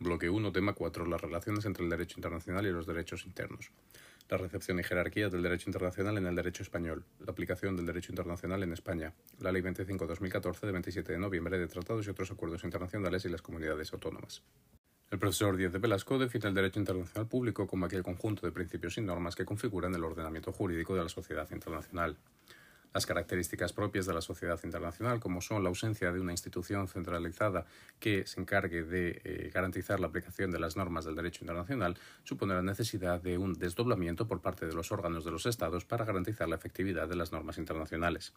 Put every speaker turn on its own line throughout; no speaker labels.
Bloque 1, tema 4. Las relaciones entre el derecho internacional y los derechos internos. La recepción y jerarquía del derecho internacional en el derecho español. La aplicación del derecho internacional en España. La Ley 25-2014 de 27 de noviembre de tratados y otros acuerdos internacionales y las comunidades autónomas. El profesor Díez de Velasco define el derecho internacional público como aquel conjunto de principios y normas que configuran el ordenamiento jurídico de la sociedad internacional las características propias de la sociedad internacional, como son la ausencia de una institución centralizada que se encargue de eh, garantizar la aplicación de las normas del derecho internacional, supone la necesidad de un desdoblamiento por parte de los órganos de los Estados para garantizar la efectividad de las normas internacionales.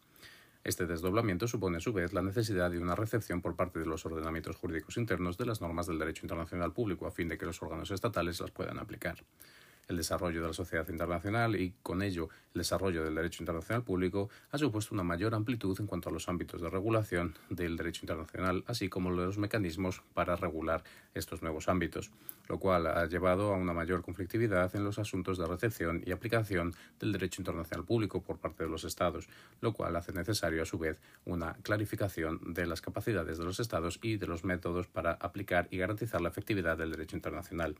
Este desdoblamiento supone a su vez la necesidad de una recepción por parte de los ordenamientos jurídicos internos de las normas del derecho internacional público a fin de que los órganos estatales las puedan aplicar el desarrollo de la sociedad internacional y, con ello, el desarrollo del derecho internacional público ha supuesto una mayor amplitud en cuanto a los ámbitos de regulación del derecho internacional, así como los mecanismos para regular estos nuevos ámbitos, lo cual ha llevado a una mayor conflictividad en los asuntos de recepción y aplicación del derecho internacional público por parte de los Estados, lo cual hace necesario, a su vez, una clarificación de las capacidades de los Estados y de los métodos para aplicar y garantizar la efectividad del derecho internacional.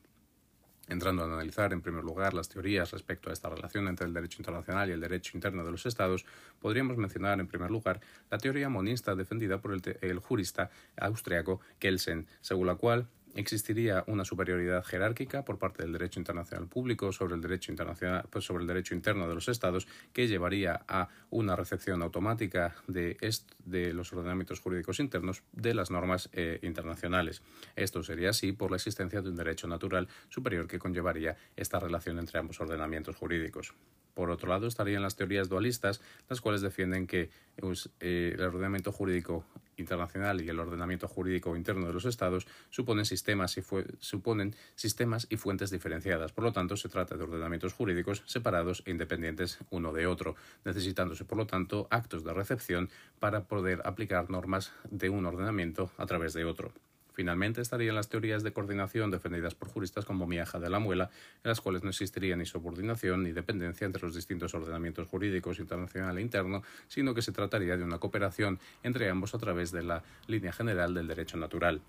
Entrando a analizar, en primer lugar, las teorías respecto a esta relación entre el derecho internacional y el derecho interno de los Estados, podríamos mencionar, en primer lugar, la teoría monista defendida por el, jurista austriaco Kelsen, según la cual existiría una superioridad jerárquica por parte del derecho internacional público sobre el derecho internacional pues sobre el derecho interno de los estados que llevaría a una recepción automática de, de los ordenamientos jurídicos internos de las normas eh, internacionales. Esto sería así por la existencia de un derecho natural superior que conllevaría esta relación entre ambos ordenamientos jurídicos. Por otro lado, estarían las teorías dualistas, las cuales defienden que pues, eh, el ordenamiento jurídico internacional y el ordenamiento jurídico interno de los estados suponen sistemas, y suponen sistemas y fuentes diferenciadas. Por lo tanto, se trata de ordenamientos jurídicos separados e independientes uno de otro, necesitándose, por lo tanto, actos de recepción para poder aplicar normas de un ordenamiento a través de otro. Finalmente estarían las teorías de coordinación defendidas por juristas como Miaja de la Muela, en las cuales no existiría ni subordinación ni dependencia entre los distintos ordenamientos jurídicos internacional e interno, sino que se trataría de una cooperación entre ambos a través de la línea general del derecho natural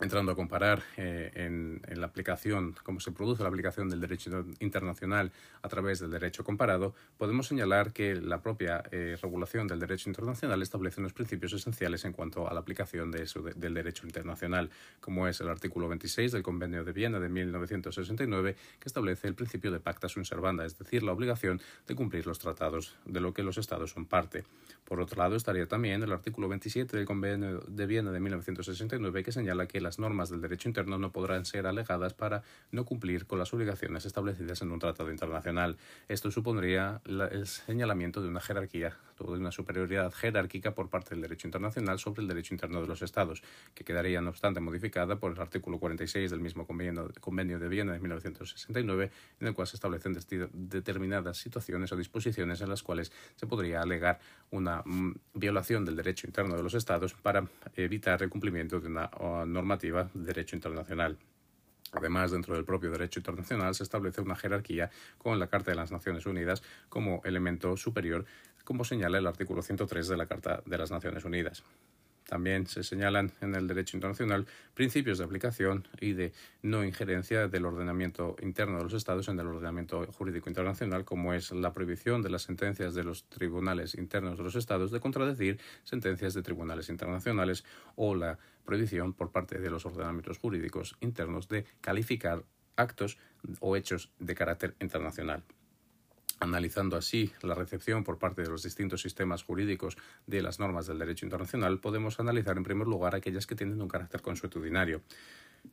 entrando a comparar eh, en, la aplicación, cómo se produce la aplicación del derecho internacional a través del derecho comparado, podemos señalar que la propia eh, regulación del derecho internacional establece unos principios esenciales en cuanto a la aplicación de del derecho internacional, como es el artículo 26 del Convenio de Viena de 1969, que establece el principio de pacta sunt servanda, es decir, la obligación de cumplir los tratados de lo que los Estados son parte. Por otro lado, estaría también el artículo 27 del Convenio de Viena de 1969, que señala que las normas del derecho interno no podrán ser alegadas para no cumplir con las obligaciones establecidas en un tratado internacional. Esto supondría el señalamiento de una jerarquía de una superioridad jerárquica por parte del derecho internacional sobre el derecho interno de los Estados, que quedaría, no obstante, modificada por el artículo 46 del mismo convenio, de Viena de 1969, en el cual se establecen determinadas situaciones o disposiciones en las cuales se podría alegar una mm, violación del derecho interno de los Estados para evitar el cumplimiento de una norma de derecho internacional. Además, dentro del propio derecho internacional se establece una jerarquía con la Carta de las Naciones Unidas como elemento superior, como señala el artículo 103 de la Carta de las Naciones Unidas. También se señalan en el derecho internacional principios de aplicación y de no injerencia del ordenamiento interno de los Estados en el ordenamiento jurídico internacional, como es la prohibición de las sentencias de los tribunales internos de los Estados de contradecir sentencias de tribunales internacionales o la prohibición por parte de los ordenamientos jurídicos internos de calificar actos o hechos de carácter internacional. Analizando así la recepción por parte de los distintos sistemas jurídicos de las normas del derecho internacional, podemos analizar en primer lugar aquellas que tienen un carácter consuetudinario,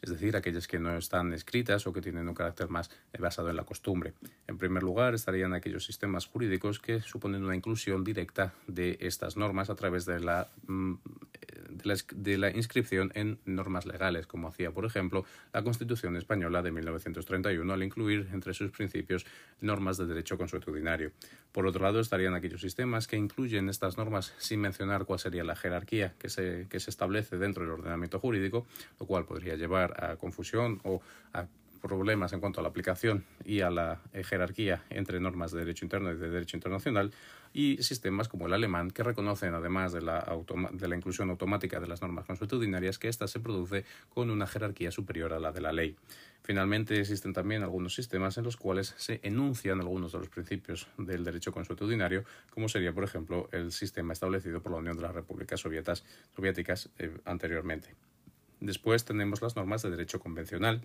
es decir, aquellas que no están escritas o que tienen un carácter más basado en la costumbre. En primer lugar, estarían aquellos sistemas jurídicos que suponen una inclusión directa de estas normas a través de la de la, inscripción en normas legales, como hacía, por ejemplo, la Constitución española de 1931 al incluir entre sus principios normas de derecho consuetudinario. Por otro lado, estarían aquellos sistemas que incluyen estas normas sin mencionar cuál sería la jerarquía que se, que se establece dentro del ordenamiento jurídico, lo cual podría llevar a confusión o a problemas en cuanto a la aplicación y a la eh, jerarquía entre normas de derecho interno y de derecho internacional, y sistemas como el alemán que reconocen, además de la, de la inclusión automática de las normas consuetudinarias, que ésta se produce con una jerarquía superior a la de la ley. Finalmente, existen también algunos sistemas en los cuales se enuncian algunos de los principios del derecho consuetudinario, como sería, por ejemplo, el sistema establecido por la Unión de las Repúblicas Soviéticas eh, anteriormente. Después tenemos las normas de derecho convencional,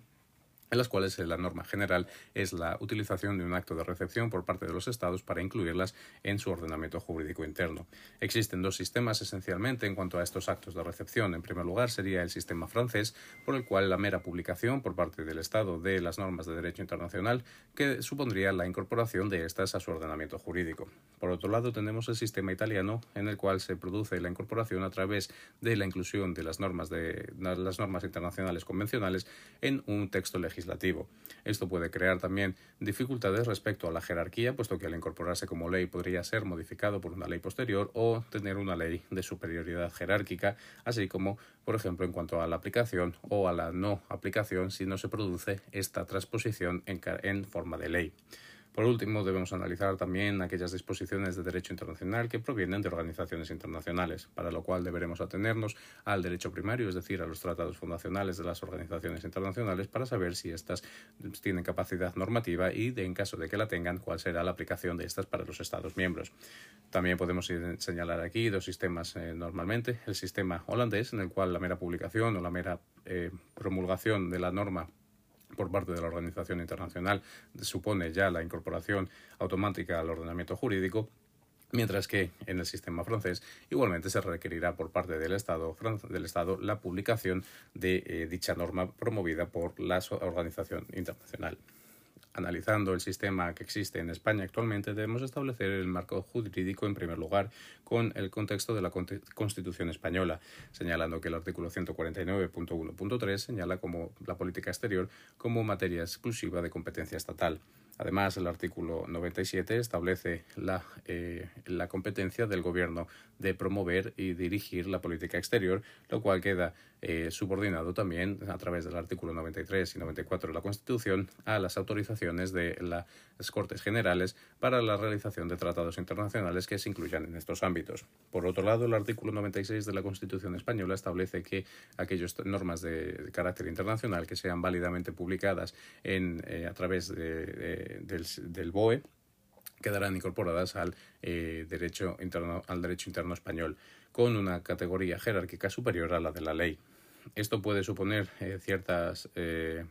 en las cuales la norma general es la utilización de un acto de recepción por parte de los Estados para incluirlas en su ordenamiento jurídico interno. Existen dos sistemas esencialmente en cuanto a estos actos de recepción. En primer lugar sería el sistema francés, por el cual la mera publicación por parte del Estado de las normas de derecho internacional que supondría la incorporación de estas a su ordenamiento jurídico. Por otro lado tenemos el sistema italiano, en el cual se produce la incorporación a través de la inclusión de las normas de las normas internacionales convencionales en un texto legislativo Esto puede crear también dificultades respecto a la jerarquía, puesto que al incorporarse como ley podría ser modificado por una ley posterior o tener una ley de superioridad jerárquica, así como, por ejemplo, en cuanto a la aplicación o a la no aplicación si no se produce esta transposición en forma de ley. Por último, debemos analizar también aquellas disposiciones de derecho internacional que provienen de organizaciones internacionales, para lo cual deberemos atenernos al derecho primario, es decir, a los tratados fundacionales de las organizaciones internacionales, para saber si éstas tienen capacidad normativa y, en caso de que la tengan, cuál será la aplicación de estas para los Estados miembros. También podemos señalar aquí dos sistemas eh, normalmente, el sistema holandés, en el cual la mera publicación o la mera eh, promulgación de la norma por parte de la organización internacional supone ya la incorporación automática al ordenamiento jurídico mientras que en el sistema francés igualmente se requerirá por parte del Estado, del Estado la publicación de eh, dicha norma promovida por la organización internacional analizando el sistema que existe en España actualmente, debemos establecer el marco jurídico en primer lugar con el contexto de la Constitución española, señalando que el artículo 149.1.3 señala como la política exterior como materia exclusiva de competencia estatal. Además, el artículo 97 establece la, eh, la, competencia del Gobierno de promover y dirigir la política exterior, lo cual queda eh, subordinado también a través del artículo 93 y 94 de la Constitución a las autorizaciones de las Cortes Generales para la realización de tratados internacionales que se incluyan en estos ámbitos. Por otro lado, el artículo 96 de la Constitución española establece que aquellas normas de, carácter internacional que sean válidamente publicadas en, eh, a través de del, BOE quedarán incorporadas al, eh, derecho interno, al derecho interno español, con una categoría jerárquica superior a la de la ley. Esto puede suponer eh, ciertas eh,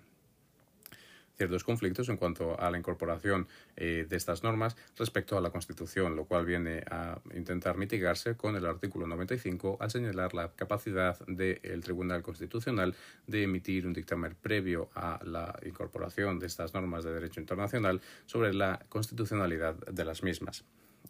ciertos conflictos en cuanto a la incorporación eh, de estas normas respecto a la Constitución, lo cual viene a intentar mitigarse con el artículo 95 al señalar la capacidad del Tribunal Constitucional de emitir un dictamen previo a la incorporación de estas normas de derecho internacional sobre la constitucionalidad de las mismas.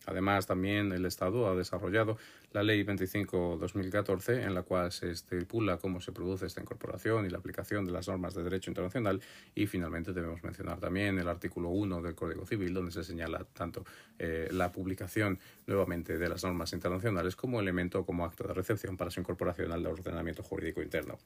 Además, también el Estado ha desarrollado la Ley 25-2014, en la cual se estipula cómo se produce esta incorporación y la aplicación de las normas de derecho internacional. Y finalmente debemos mencionar también el artículo 1 del Código Civil, donde se señala tanto eh, la publicación nuevamente de las normas internacionales como elemento como acto de recepción para su incorporación al ordenamiento jurídico interno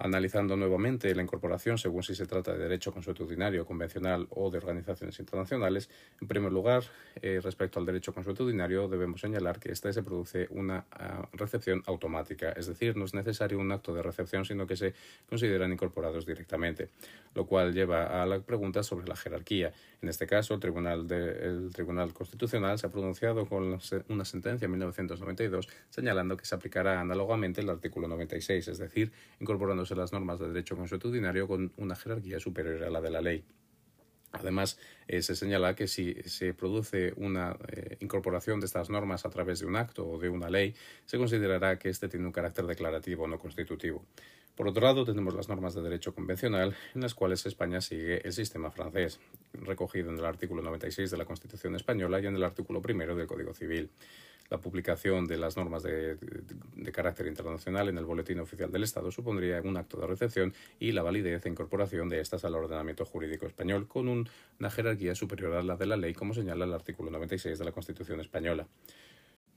analizando nuevamente la incorporación según si se trata de derecho consuetudinario, convencional o de organizaciones internacionales. En primer lugar, eh, respecto al derecho consuetudinario, debemos señalar que éste se produce una ah, recepción automática, es decir, no es necesario un acto de recepción, sino que se consideran incorporados directamente, lo cual lleva a la pregunta sobre la jerarquía. En este caso, el Tribunal, el Tribunal Constitucional se ha pronunciado con una sentencia en 1992 señalando que se aplicará análogamente el artículo 96, es decir, incorporándose las normas de derecho consuetudinario con una jerarquía superior a la de la ley. Además, eh, se señala que si se produce una eh, incorporación de estas normas a través de un acto o de una ley, se considerará que éste tiene un carácter declarativo, no constitutivo. Por otro lado, tenemos las normas de derecho convencional, en las cuales España sigue el sistema francés, recogido en el artículo 96 de la Constitución española y en el artículo primero del Código Civil la publicación de las normas de, carácter internacional en el Boletín Oficial del Estado supondría un acto de recepción y la validez e incorporación de estas al ordenamiento jurídico español con una jerarquía superior a la de la ley, como señala el artículo 96 de la Constitución española.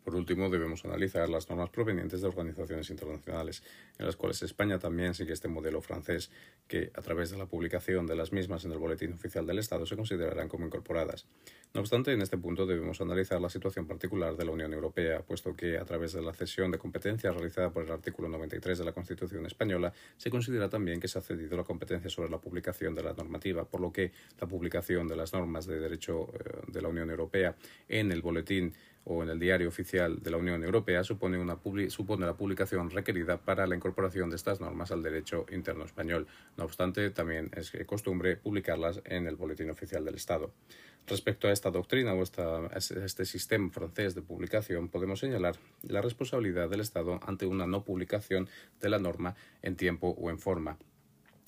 Por último, debemos analizar las normas provenientes de organizaciones internacionales, en las cuales España también sigue este modelo francés, que a través de la publicación de las mismas en el Boletín Oficial del Estado se considerarán como incorporadas. No obstante, en este punto debemos analizar la situación particular de la Unión Europea, puesto que a través de la cesión de competencias realizada por el artículo 93 de la Constitución española, se considera también que se ha cedido la competencia sobre la publicación de la normativa, por lo que la publicación de las normas de derecho eh, de la Unión Europea en el boletín o en el diario oficial de la Unión Europea supone, la publicación requerida para la incorporación de estas normas al derecho interno español. No obstante, también es costumbre publicarlas en el Boletín Oficial del Estado. Respecto a esta doctrina o a este sistema francés de publicación, podemos señalar la responsabilidad del Estado ante una no publicación de la norma en tiempo o en forma.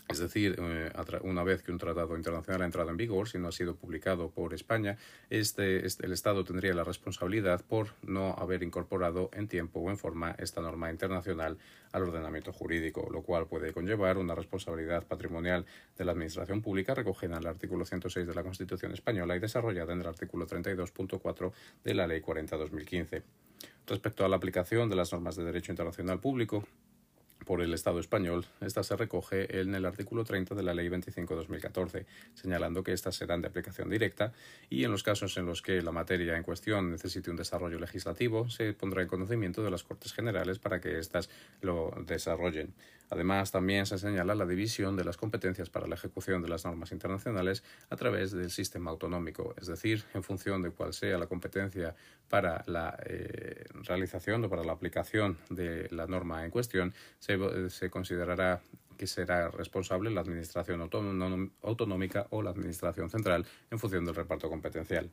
Es decir, eh, una vez que un tratado internacional ha entrado en vigor, si no ha sido publicado por España, este, este, el Estado tendría la responsabilidad por no haber incorporado en tiempo o en forma esta norma internacional al ordenamiento jurídico, lo cual puede conllevar una responsabilidad patrimonial de la Administración Pública recogida en el artículo 106 de la Constitución española y desarrollada en el artículo 32.4 de la Ley 40-2015. Respecto a la aplicación de las normas de derecho internacional público, por el Estado español, esta se recoge en el artículo 30 de la Ley 25-2014, señalando que estas serán de aplicación directa y en los casos en los que la materia en cuestión necesite un desarrollo legislativo, se pondrá en conocimiento de las Cortes Generales para que éstas lo desarrollen. Además, también se señala la división de las competencias para la ejecución de las normas internacionales a través del sistema autonómico, es decir, en función de cuál sea la competencia para la eh, realización o para la aplicación de la norma en cuestión, se, se considerará que será responsable la Administración autonómica o la Administración central en función del reparto competencial.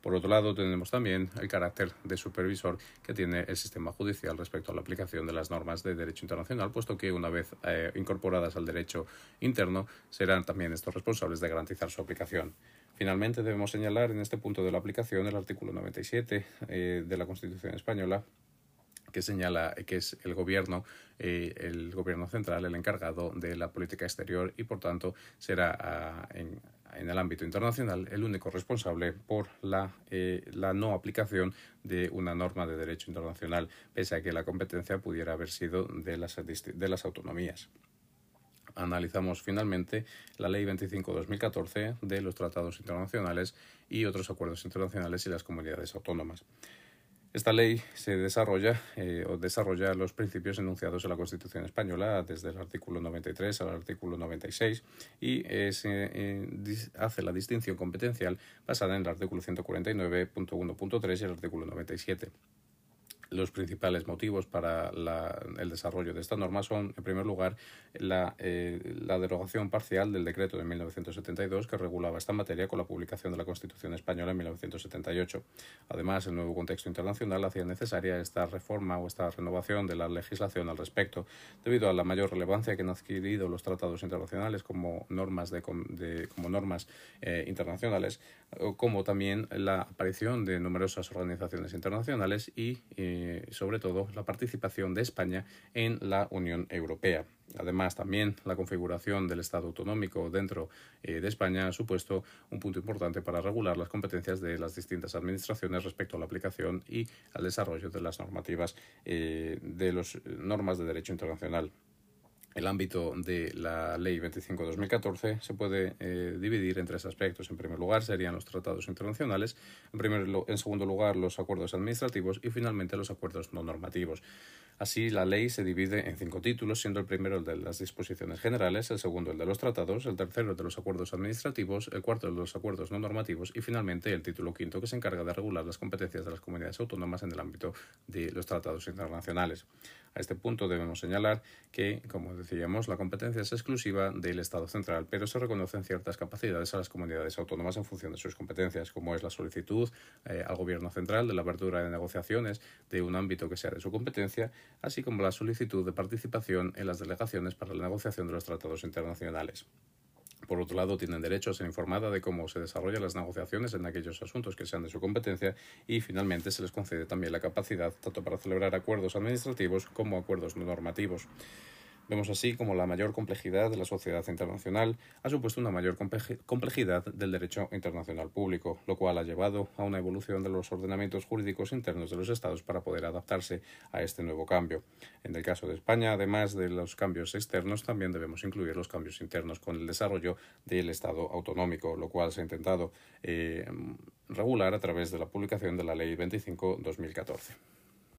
Por otro lado, tenemos también el carácter de supervisor que tiene el sistema judicial respecto a la aplicación de las normas de derecho internacional, puesto que una vez eh, incorporadas al derecho interno, serán también estos responsables de garantizar su aplicación. Finalmente, debemos señalar en este punto de la aplicación el artículo 97 eh, de la Constitución española que señala que es el gobierno, eh, el gobierno central, el encargado de la política exterior y, por tanto, será ah, en, el ámbito internacional el único responsable por la, eh, la no aplicación de una norma de derecho internacional, pese a que la competencia pudiera haber sido de las, de las autonomías analizamos finalmente la Ley 25-2014 de los tratados internacionales y otros acuerdos internacionales y las comunidades autónomas. Esta ley se desarrolla eh, o desarrolla los principios enunciados en la Constitución española desde el artículo 93 al artículo 96 y eh, hace la distinción competencial basada en el artículo 149.1.3 y el artículo 97. Los principales motivos para el desarrollo de esta norma son, en primer lugar, la, eh, la, derogación parcial del decreto de 1972 que regulaba esta materia con la publicación de la Constitución española en 1978. Además, el nuevo contexto internacional hacía necesaria esta reforma o esta renovación de la legislación al respecto, debido a la mayor relevancia que han adquirido los tratados internacionales como normas, de, como normas eh, internacionales, como también la aparición de numerosas organizaciones internacionales y eh, sobre todo la participación de España en la Unión Europea. Además, también la configuración del Estado autonómico dentro eh, de España ha supuesto un punto importante para regular las competencias de las distintas administraciones respecto a la aplicación y al desarrollo de las normativas eh, de las normas de derecho internacional el ámbito de la Ley 25-2014 se puede eh, dividir en tres aspectos. En primer lugar, serían los tratados internacionales, en, primer, en segundo lugar, los acuerdos administrativos y finalmente los acuerdos no normativos. Así, la ley se divide en cinco títulos, siendo el primero el de las disposiciones generales, el segundo el de los tratados, el tercero el de los acuerdos administrativos, el cuarto el de los acuerdos no normativos y finalmente el título quinto que se encarga de regular las competencias de las comunidades autónomas en el ámbito de los tratados internacionales. A este punto debemos señalar que, como decíamos, la competencia es exclusiva del Estado central, pero se reconocen ciertas capacidades a las comunidades autónomas en función de sus competencias, como es la solicitud eh, al Gobierno central de la apertura de negociaciones de un ámbito que sea de su competencia, así como la solicitud de participación en las delegaciones para la negociación de los tratados internacionales. Por otro lado, tienen derecho a ser informada de cómo se desarrollan las negociaciones en aquellos asuntos que sean de su competencia y, finalmente, se les concede también la capacidad tanto para celebrar acuerdos administrativos como acuerdos no normativos. Vemos así como la mayor complejidad de la sociedad internacional ha supuesto una mayor complejidad del derecho internacional público, lo cual ha llevado a una evolución de los ordenamientos jurídicos internos de los Estados para poder adaptarse a este nuevo cambio. En el caso de España, además de los cambios externos, también debemos incluir los cambios internos con el desarrollo del Estado autonómico, lo cual se ha intentado eh, regular a través de la publicación de la Ley 25-2014.